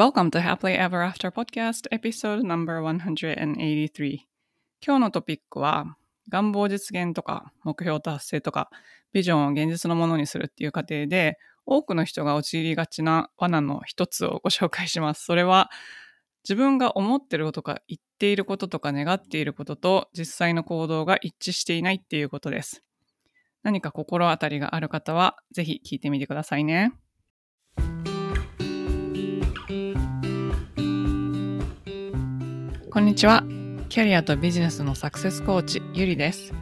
Welcome to Happily Ever After Podcast Episode No.183 今日のトピックは願望実現とか目標達成とかビジョンを現実のものにするっていう過程で多くの人が陥りがちな罠の一つをご紹介します。それは自分が思ってることか言っていることとか願っていることと実際の行動が一致していないっていうことです。何か心当たりがある方はぜひ聞いてみてくださいね。こんにちは。キャリアとビジネスのサクセスコーチ、ゆりです。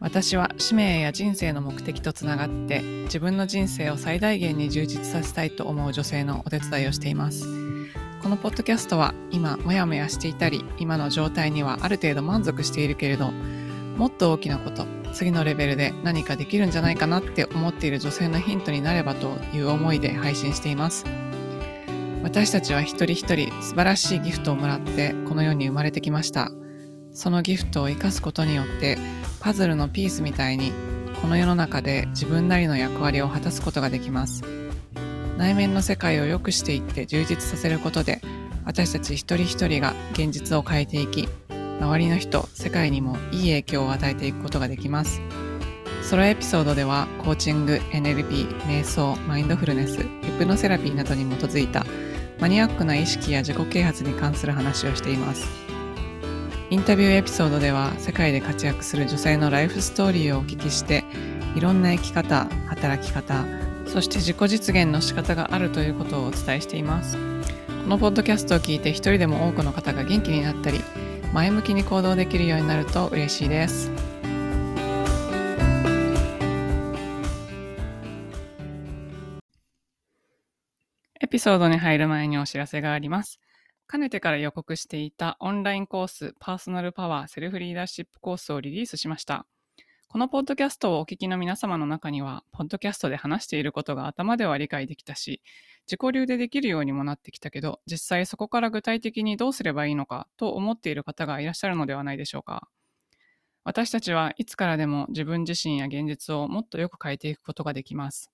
私は使命や人生の目的とつながって自分の人生を最大限に充実させたいと思う女性のお手伝いをしています。このポッドキャストは今もやもやしていたり今の状態にはある程度満足しているけれどもっと大きなこと次のレベルで何かできるんじゃないかなって思っている女性のヒントになればという思いで配信しています。私たちは一人一人素晴らしいギフトをもらってこの世に生まれてきました。そのギフトを生かすことによってパズルのピースみたいにこの世の中で自分なりの役割を果たすことができます。内面の世界を良くしていって充実させることで私たち一人一人が現実を変えていき周りの人、世界にもいい影響を与えていくことができます。ソロエピソードではコーチング、NLP、瞑想、マインドフルネス、ヒプノセラピーなどに基づいたマニアックな意識や自己啓発に関する話をしています。インタビューエピソードでは世界で活躍する女性のライフストーリーをお聞きしていろんな生き方、働き方、そして自己実現の仕方があるということをお伝えしています。このポッドキャストを聞いて一人でも多くの方が元気になったり前向きに行動できるようになると嬉しいです。ソードに入る前にお知らせがあります。かねてから予告していたオンラインコースパーソナルパワーセルフリーダーシップコースをリリースしました。このポッドキャストをお聞きの皆様の中には、ポッドキャストで話していることが頭では理解できたし、自己流でできるようにもなってきたけど、実際そこから具体的にどうすればいいのかと思っている方がいらっしゃるのではないでしょうか。私たちはいつからでも自分自身や現実をもっとよく変えていくことができます。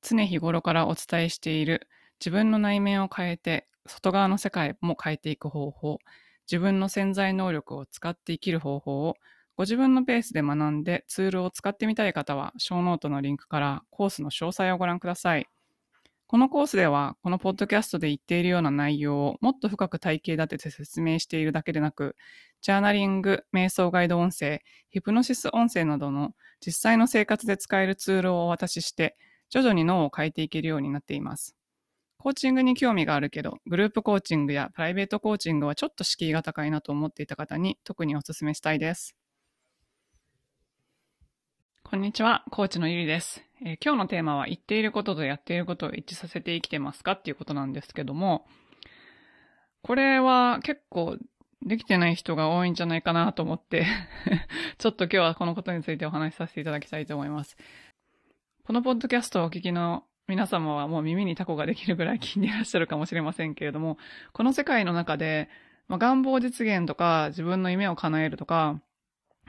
常日頃からお伝えしている自分の内面を変えて外側の世界も変えていく方法、自分の潜在能力を使って生きる方法をご自分のペースで学んでツールを使ってみたい方は、ショーノートのリンクからコースの詳細をご覧ください。このコースでは、このポッドキャストで言っているような内容をもっと深く体系立てて説明しているだけでなく、ジャーナリング、瞑想ガイド音声、ヒプノシス音声などの実際の生活で使えるツールをお渡しして、徐々に脳を変えていけるようになっています。コーチングに興味があるけど、グループコーチングやプライベートコーチングはちょっと敷居が高いなと思っていた方に特にお勧めしたいです。こんにちは、コーチのゆりです、えー、今日のテーマは言っていることとやっていることを一致させて生きてますかっていうことなんですけども、これは結構できてない人が多いんじゃないかなと思って ちょっと今日はこのことについてお話しさせていただきたいと思います。このポッドキャストをお聞きの皆様はもう耳にタコができるぐらい聞いていらっしゃるかもしれませんけれども、この世界の中で、まあ、願望実現とか、自分の夢を叶えるとか、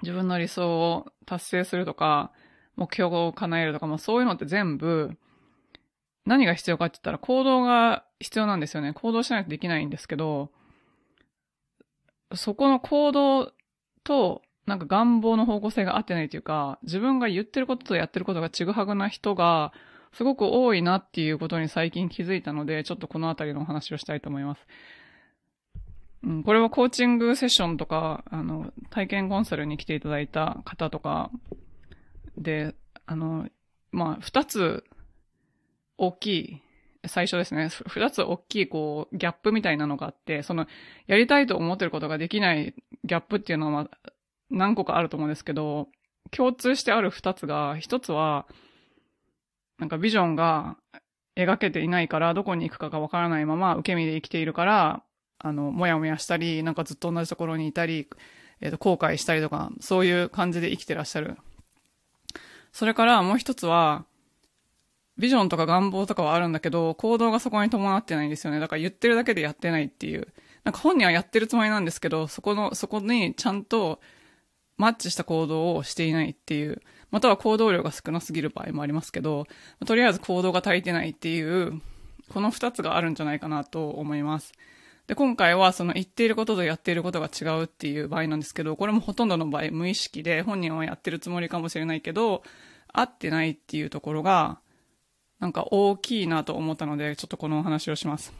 自分の理想を達成するとか、目標を叶えるとか、まあ、そういうのって全部、何が必要かって言ったら行動が必要なんですよね。行動しないとできないんですけど、そこの行動と、なんか願望の方向性が合ってないというか、自分が言ってることとやってることがちぐはぐな人が、すごく多いなっていうことに最近気づいたので、ちょっとこのあたりのお話をしたいと思います。うん、これはコーチングセッションとか、あの、体験コンサルに来ていただいた方とかで、あの、まあ、二つ大きい、最初ですね、二つ大きい、こう、ギャップみたいなのがあって、その、やりたいと思ってることができないギャップっていうのは、何個かあると思うんですけど、共通してある二つが、一つは、なんかビジョンが描けていないから、どこに行くかがわからないまま受け身で生きているから、あの、もやもやしたり、なんかずっと同じところにいたり、えっ、ー、と、後悔したりとか、そういう感じで生きてらっしゃる。それからもう一つは、ビジョンとか願望とかはあるんだけど、行動がそこに伴ってないんですよね。だから言ってるだけでやってないっていう。なんか本人はやってるつもりなんですけど、そこの、そこにちゃんとマッチした行動をしていないっていう。または行動量が少なすぎる場合もありますけど、とりあえず行動が足りてないっていうこの二つがあるんじゃないかなと思います。で、今回はその言っていることとやっていることが違うっていう場合なんですけど、これもほとんどの場合無意識で本人はやってるつもりかもしれないけど、合ってないっていうところが、なんか大きいなと思ったので、ちょっとこのお話をします。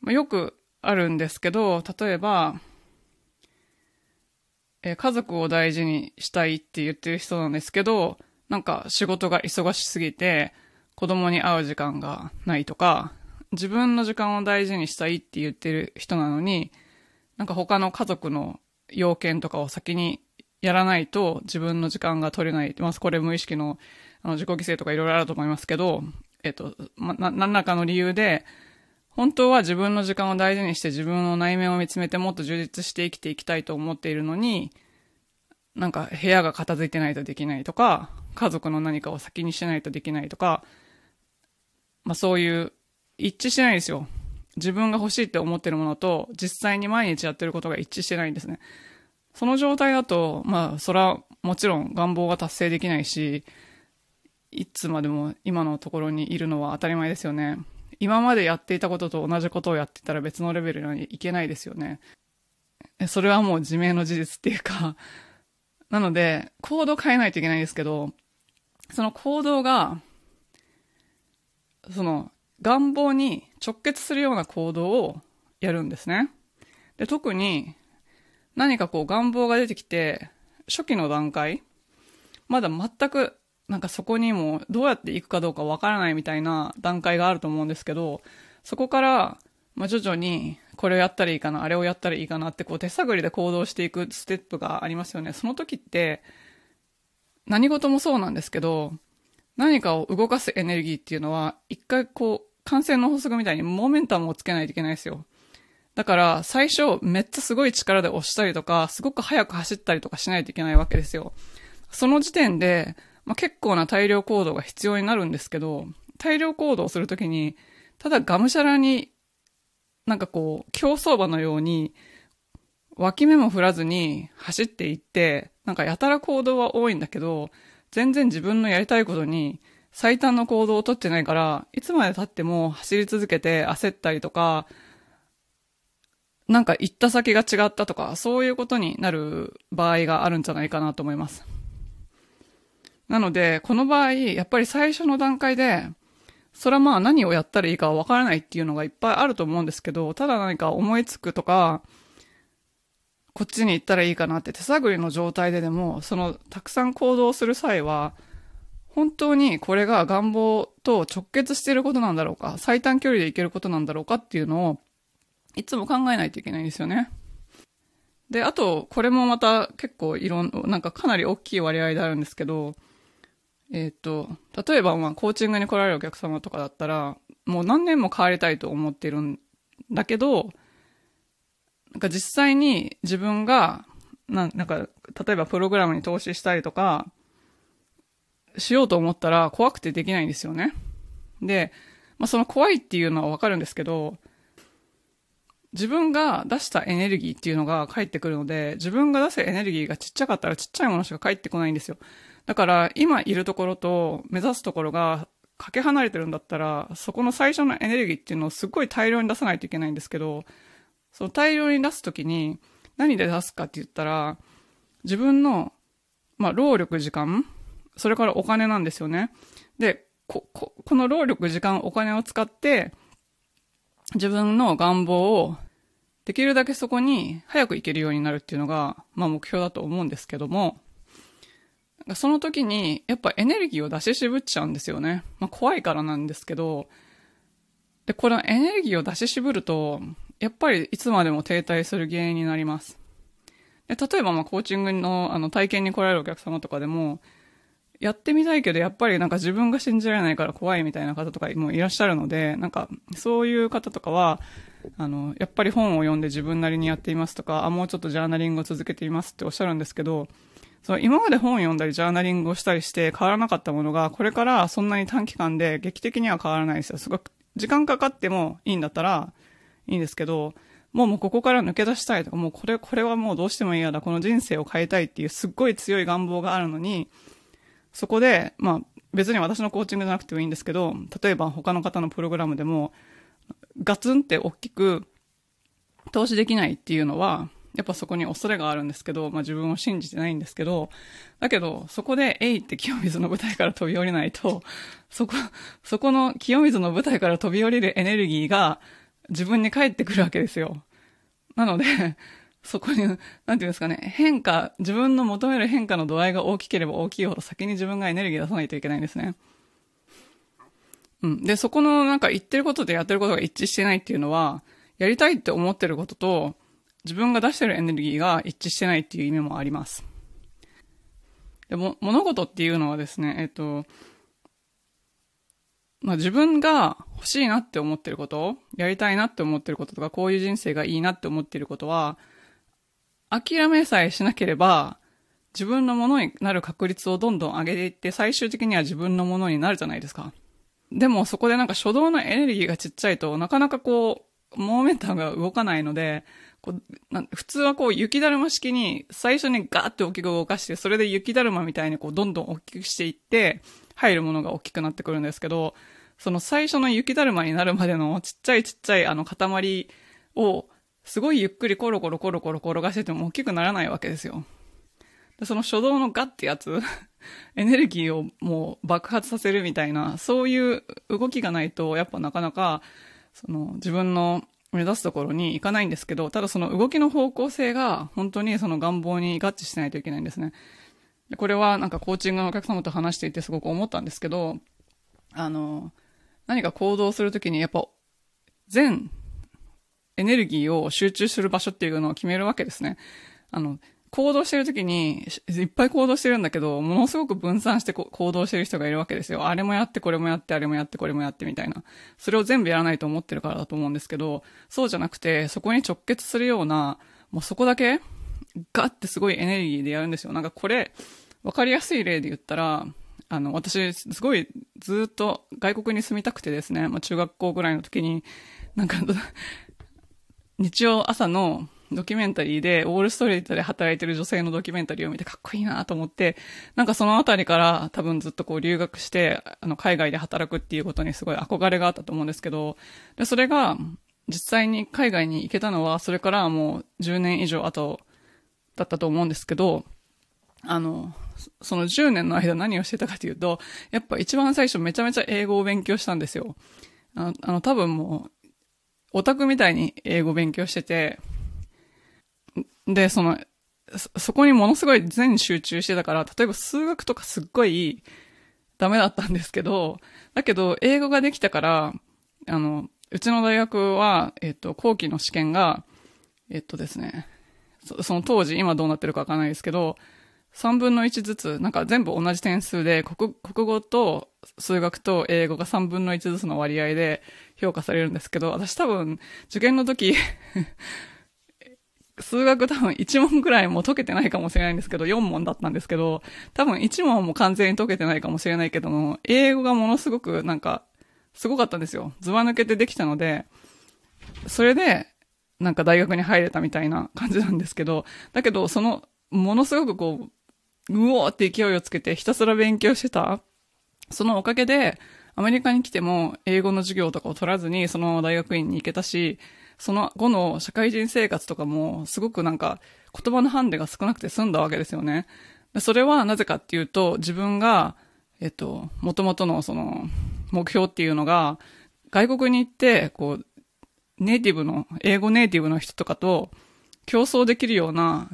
ま、よくあるんですけど、例えば、え家族を大事にしたいって言ってる人なんですけど、なんか仕事が忙しすぎて、子供に会う時間がないとか、自分の時間を大事にしたいって言ってる人なのに、なんか他の家族の要件とかを先にやらないと自分の時間が取れない。まあ、これ無意識のあの自己犠牲とかいろいろあると思いますけど、えっと、ま、な、何らかの理由で、本当は自分の時間を大事にして自分の内面を見つめてもっと充実して生きていきたいと思っているのに、なんか部屋が片付いてないとできないとか、家族の何かを先にしないとできないとか、まあそういう一致してないですよ。自分が欲しいって思ってるものと、実際に毎日やってることが一致してないんですね。その状態だと、まあ、それはもちろん願望が達成できないし、いつまでも今のところにいるのは当たり前ですよね。今までやっていたことと同じことをやってたら別のレベルにいけないですよね。それはもう自明の事実っていうか、なので、行動変えないといけないんですけど、その行動が、その、願望に直結するような行動をやるんですね。で、特に何かこう願望が出てきて、初期の段階、まだ全くなんかそこにもどうやって行くかどうかわからないみたいな段階があると思うんですけど、そこから、まあ、徐々にこれをやったらいいかな、あれをやったらいいかなってこう手探りで行動していくステップがありますよね。その時って何事もそうなんですけど、何かを動かすエネルギーっていうのは一回こう感染の法則みたいにモメンタムをつけないといけないですよ。だから、最初、めっちゃすごい力で押したりとか、すごく速く走ったりとかしないといけないわけですよ。その時点で、まあ、結構な大量行動が必要になるんですけど、大量行動するときに、ただがむしゃらに、なんかこう、競走馬のように、脇目も振らずに走っていって、なんかやたら行動は多いんだけど、全然自分のやりたいことに最短の行動をとってないから、いつまで経っても走り続けて焦ったりとか、なんか行った先が違ったとか、そういうことになる場合があるんじゃないかなと思います。なので、この場合、やっぱり最初の段階で、それはまあ何をやったらいいかわからないっていうのがいっぱいあると思うんですけど、ただ何か思いつくとか、こっちに行ったらいいかなって手探りの状態ででも、そのたくさん行動する際は、本当にこれが願望と直結していることなんだろうか、最短距離で行けることなんだろうかっていうのを、いつも考えないといけないんですよね。で、あと、これもまた結構いろん、なんかかなり大きい割合であるんですけど、えっ、と、例えばまあコーチングに来られるお客様とかだったら、もう何年も変わりたいと思ってるんだけど、なんか実際に自分が、ななんか、例えばプログラムに投資したりとか、しようと思ったら怖くてできないんですよね。で、まあ、その怖いっていうのはわかるんですけど、自分が出したエネルギーっていうのが返ってくるので、自分が出すエネルギーがちっちゃかったらちっちゃいものしか返ってこないんですよ。だから今いるところと目指すところがかけ離れてるんだったら、そこの最初のエネルギーっていうのをすごい大量に出さないといけないんですけど、その大量に出すときに何で出すかって言ったら、自分の、まあ、労力時間それからお金なんですよね。で、こ、こ、この労力、時間、お金を使って、自分の願望をできるだけそこに早く行けるようになるっていうのが、まあ目標だと思うんですけども、その時にやっぱエネルギーを出し渋っちゃうんですよね。まあ怖いからなんですけど、で、このエネルギーを出し渋ると、やっぱりいつまでも停滞する原因になります。で例えばまコーチングのあの体験に来られるお客様とかでも、やってみたいけど、やっぱりなんか自分が信じられないから怖いみたいな方とかもいらっしゃるので、なんか、そういう方とかは、あの、やっぱり本を読んで自分なりにやっていますとか、あ、もうちょっとジャーナリングを続けていますっておっしゃるんですけど、その今まで本を読んだりジャーナリングをしたりして変わらなかったものが、これからそんなに短期間で劇的には変わらないですよ。すごく、時間かかってもいいんだったらいいんですけど、もうもうここから抜け出したいとか、もうこれ、これはもうどうしても嫌だ、この人生を変えたいっていうすっごい強い願望があるのに、そこで、まあ、別に私のコーチングじゃなくてもいいんですけど、例えば他の方のプログラムでも、ガツンって大きく投資できないっていうのは、やっぱそこに恐れがあるんですけど、まあ自分を信じてないんですけど、だけど、そこで、えいって清水の舞台から飛び降りないと、そこ、そこの清水の舞台から飛び降りるエネルギーが自分に返ってくるわけですよ。なので、そこに、なんていうんですかね、変化、自分の求める変化の度合いが大きければ大きいほど先に自分がエネルギー出さないといけないんですね。うん。で、そこのなんか言ってることとやってることが一致してないっていうのは、やりたいって思ってることと、自分が出してるエネルギーが一致してないっていう意味もあります。でも、物事っていうのはですね、えっと、まあ、自分が欲しいなって思ってること、やりたいなって思ってることとか、こういう人生がいいなって思ってることは、諦めさえしなければ、自分のものになる確率をどんどん上げていって、最終的には自分のものになるじゃないですか。でもそこでなんか初動のエネルギーがちっちゃいとなかなかこう、モーメンタムが動かないので、こう普通はこう雪だるま式に最初にガーって大きく動かして、それで雪だるまみたいにこうどんどん大きくしていって、入るものが大きくなってくるんですけど、その最初の雪だるまになるまでのちっちゃいちっちゃいあの塊をすごいゆっくりコロコロコロコロ転がしてても大きくならないわけですよ。でその初動のガってやつ エネルギーをもう爆発させるみたいな、そういう動きがないと、やっぱなかなか、その自分の目指すところに行かないんですけど、ただその動きの方向性が本当にその願望に合致してないといけないんですね。これはなんかコーチングのお客様と話していてすごく思ったんですけど、あの、何か行動するときにやっぱ全エネルギーを集中する場所っていうのを決めるわけですね。あの、行動してる時に、いっぱい行動してるんだけど、ものすごく分散して行動してる人がいるわけですよ。あれもやって、これもやって、あれもやって、これもやってみたいな。それを全部やらないと思ってるからだと思うんですけど、そうじゃなくて、そこに直結するような、もうそこだけ、ガッてすごいエネルギーでやるんですよ。なんかこれ、わかりやすい例で言ったら、あの、私、すごいずっと外国に住みたくてですね、まあ中学校ぐらいの時に、なんか日曜朝のドキュメンタリーで、ウォールストリートで働いてる女性のドキュメンタリーを見てかっこいいなと思って、なんかそのあたりから多分ずっとこう留学して、あの、海外で働くっていうことにすごい憧れがあったと思うんですけど、で、それが、実際に海外に行けたのは、それからもう10年以上後だったと思うんですけど、あの、その10年の間何をしてたかというと、やっぱ一番最初めちゃめちゃ英語を勉強したんですよ。あの、あの多分もう、オタクみたいに英語勉強してて、で、その、そこにものすごい全集中してたから、例えば数学とかすっごいダメだったんですけど、だけど英語ができたから、あの、うちの大学は、えっ、と、後期の試験が、えっ、とですねそ、その当時、今どうなってるかわからないですけど、3分の1ずつ、なんか全部同じ点数で、国国語と数学と英語が3分の1ずつの割合で評価されるんですけど、私多分、受験の時数学多分1問ぐらいも解けてないかもしれないんですけど、4問だったんですけど、多分1問も完全に解けてないかもしれないけども、英語がものすごくなんか、すごかったんですよ。図は抜けてできたので、それで、なんか大学に入れたみたいな感じなんですけど、だけど、その、ものすごくこう、うおーって勢いをつけてひたすら勉強してた、そのおかげで、アメリカに来ても英語の授業とかを取らずにその大学院に行けたし、その後の社会人生活とかも、すごくなんか、言葉のハンデが少なくて済んだわけですよね。それはなぜかっていうと、自分が、えっと、元々のその、目標っていうのが、外国に行って、こう、ネイティブの、英語ネイティブの人とかと競争できるような、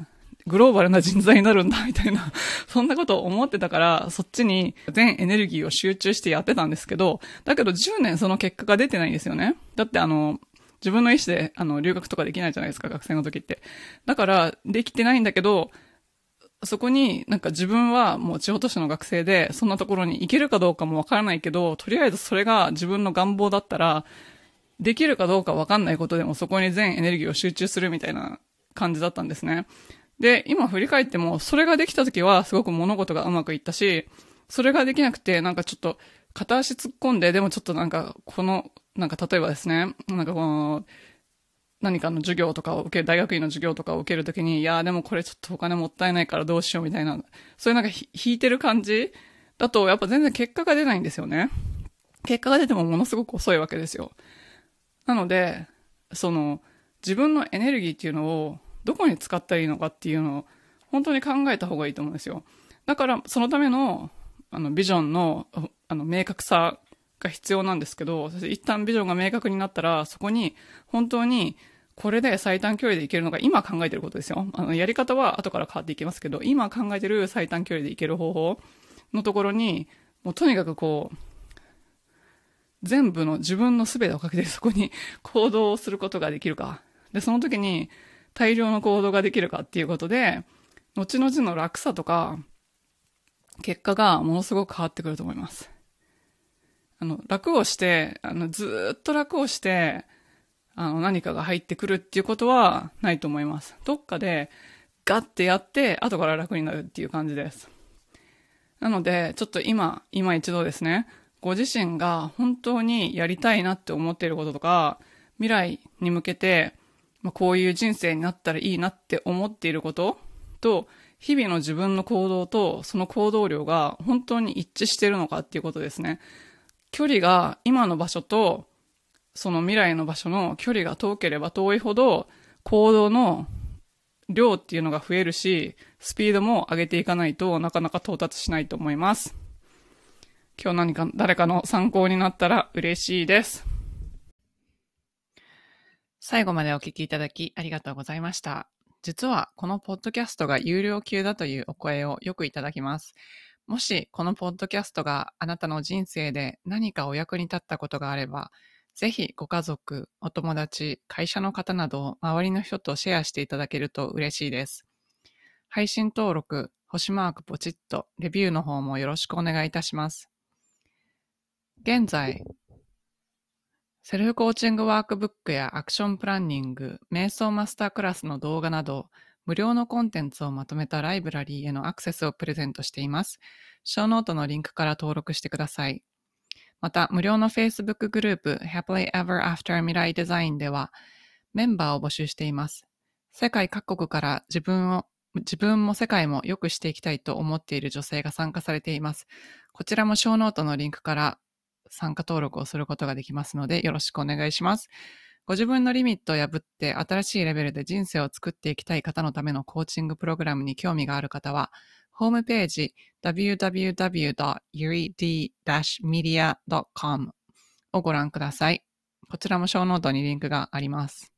グローバルな人材になるんだ、みたいな、そんなことを思ってたから、そっちに全エネルギーを集中してやってたんですけど、だけど10年その結果が出てないんですよね。だってあの、自分の意思で、あの、留学とかできないじゃないですか、学生の時って。だから、できてないんだけど、そこになんか自分はもう地方都市の学生で、そんなところに行けるかどうかもわからないけど、とりあえずそれが自分の願望だったら、できるかどうかわかんないことでもそこに全エネルギーを集中するみたいな感じだったんですね。で、今振り返っても、それができた時はすごく物事がうまくいったし、それができなくて、なんかちょっと片足突っ込んで、でもちょっとなんか、このなんか例えばですね、なんかこの、何かの授業とかを受ける、大学院の授業とかを受けるときに、いやでもこれちょっとお金もったいないからどうしようみたいな、そういうなんか引いてる感じだとやっぱ全然結果が出ないんですよね。結果が出てもものすごく遅いわけですよ。なので、その、自分のエネルギーっていうのをどこに使ったらいいのかっていうのを本当に考えた方がいいと思うんですよ。だから、そのための、あの、ビジョンの、あの、明確さが必要なんですけど、一旦ビジョンが明確になったら、そこに本当にこれで最短距離でいけるのが今考えてることですよ。あの、やり方は後から変わっていきますけど、今考えてる最短距離でいける方法のところに、もうとにかくこう、全部の自分の全てをかけてそこに行動をすることができるか。で、その時に大量の行動ができるかっていうことで、後々の楽さとか、結果がものすごく変わってくると思います。あの、楽をして、あの、ずっと楽をして、あの、何かが入ってくるっていうことはないと思います。どっかで、ガッてやって、後から楽になるっていう感じです。なので、ちょっと今、今一度ですね、ご自身が本当にやりたいなって思っていることとか、未来に向けて、まあ、こういう人生になったらいいなって思っていることと、日々の自分の行動とその行動量が本当に一致しているのかっていうことですね。距離が今の場所とその未来の場所の距離が遠ければ遠いほど行動の量っていうのが増えるし、スピードも上げていかないとなかなか到達しないと思います。今日何か誰かの参考になったら嬉しいです。最後までお聞きいただきありがとうございました。実はこのポッドキャストが有料級だというお声をよくいただきます。もしこのポッドキャストがあなたの人生で何かお役に立ったことがあれば、ぜひご家族、お友達、会社の方など周りの人とシェアしていただけると嬉しいです。配信登録、星マークポチッと、レビューの方もよろしくお願いいたします。現在、セルフコーチングワークブックやアクションプランニング、瞑想マスタークラスの動画など、無料のコンテンツをまとめたライブラリーへのアクセスをプレゼントしています。ショーノートのリンクから登録してください。また、無料の Facebook グループ Happily Ever After 未来デザインでは、メンバーを募集しています。世界各国から自分を自分も世界も良くしていきたいと思っている女性が参加されています。こちらもショーノートのリンクから参加登録をすることができますので、よろしくお願いします。ご自分のリミットを破って新しいレベルで人生を作っていきたい方のためのコーチングプログラムに興味がある方は、ホームページ www.yuri-media.com をご覧ください。こちらもショーノートにリンクがあります。